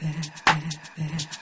cbp.gov/careers.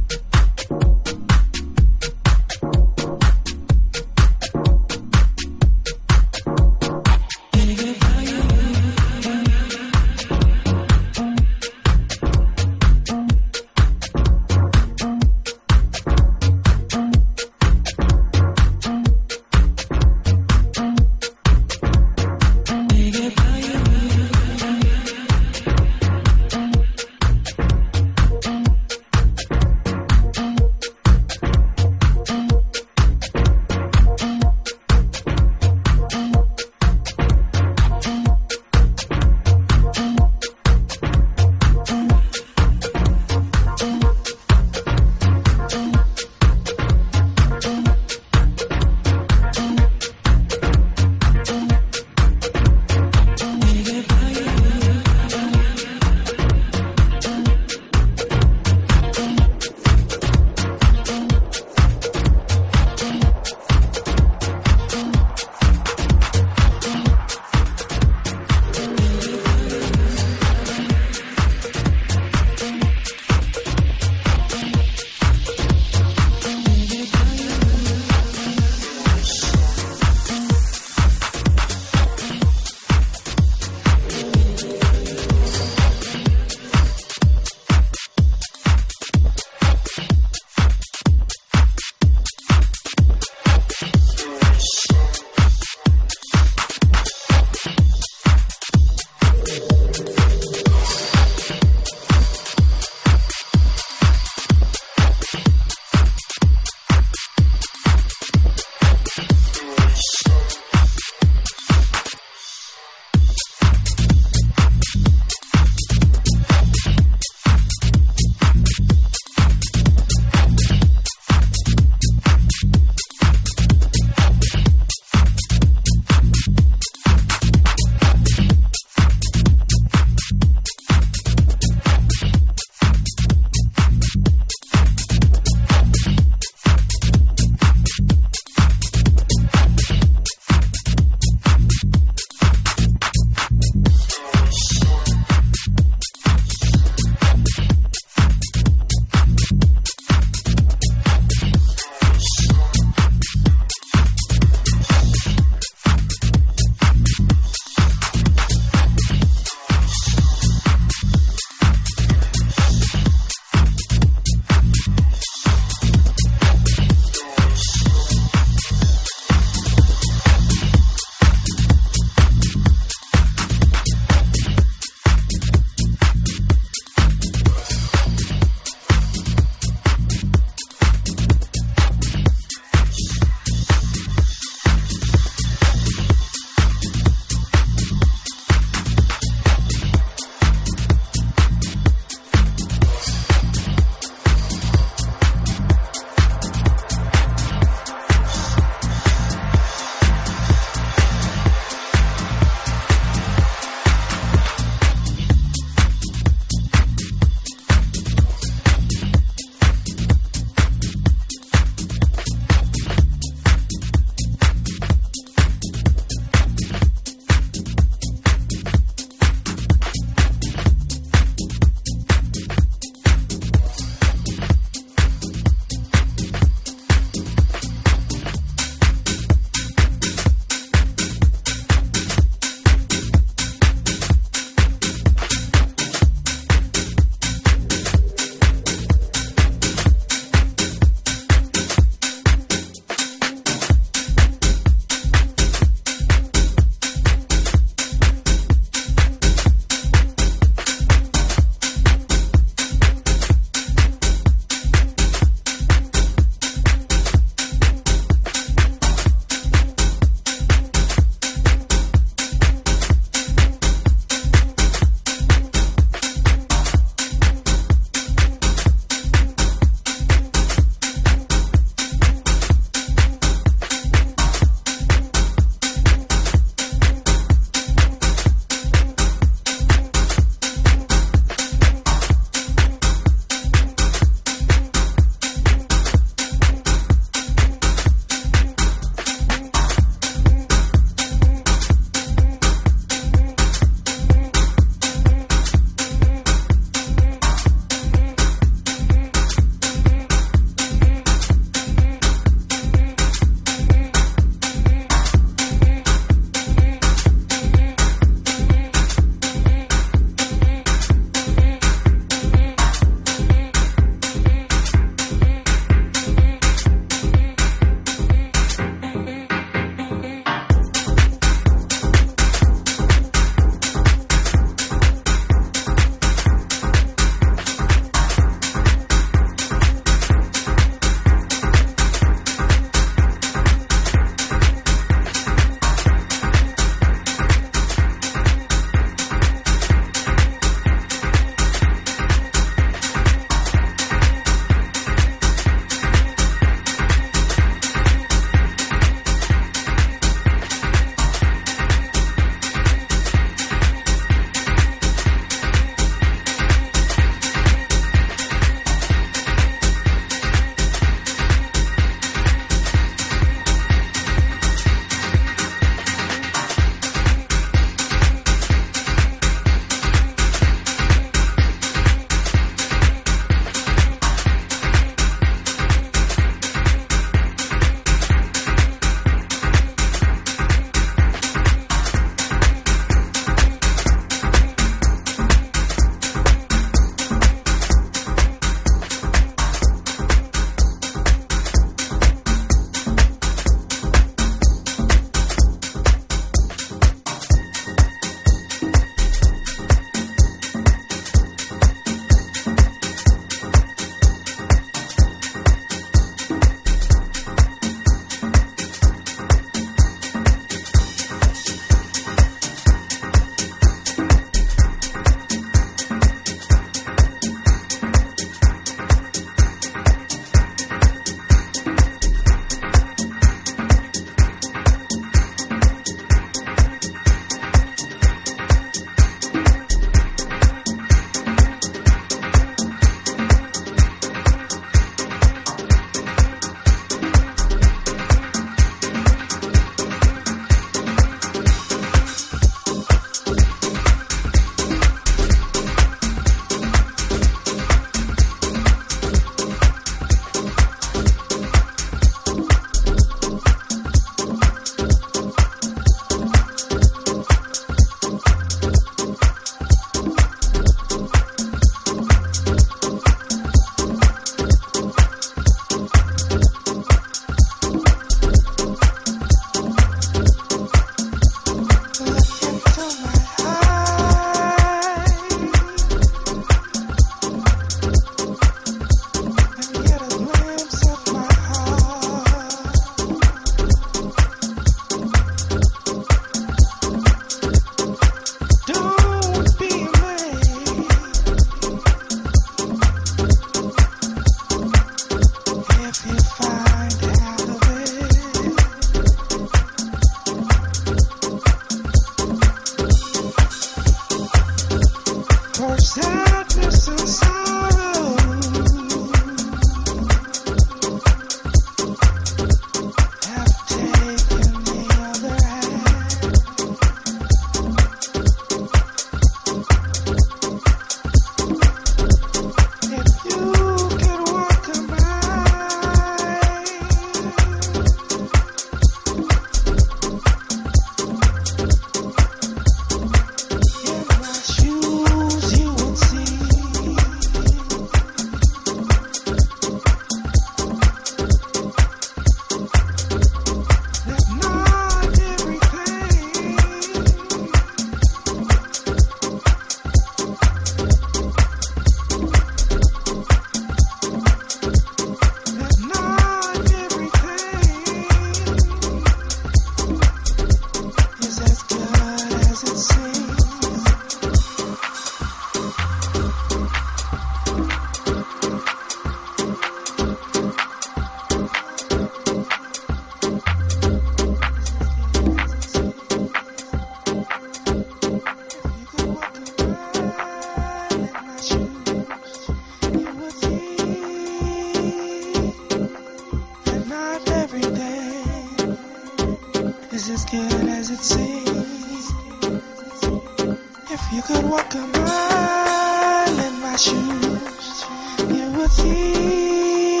choose, You will see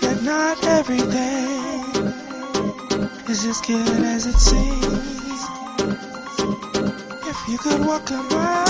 that not everything is as good as it seems. If you could walk a mile.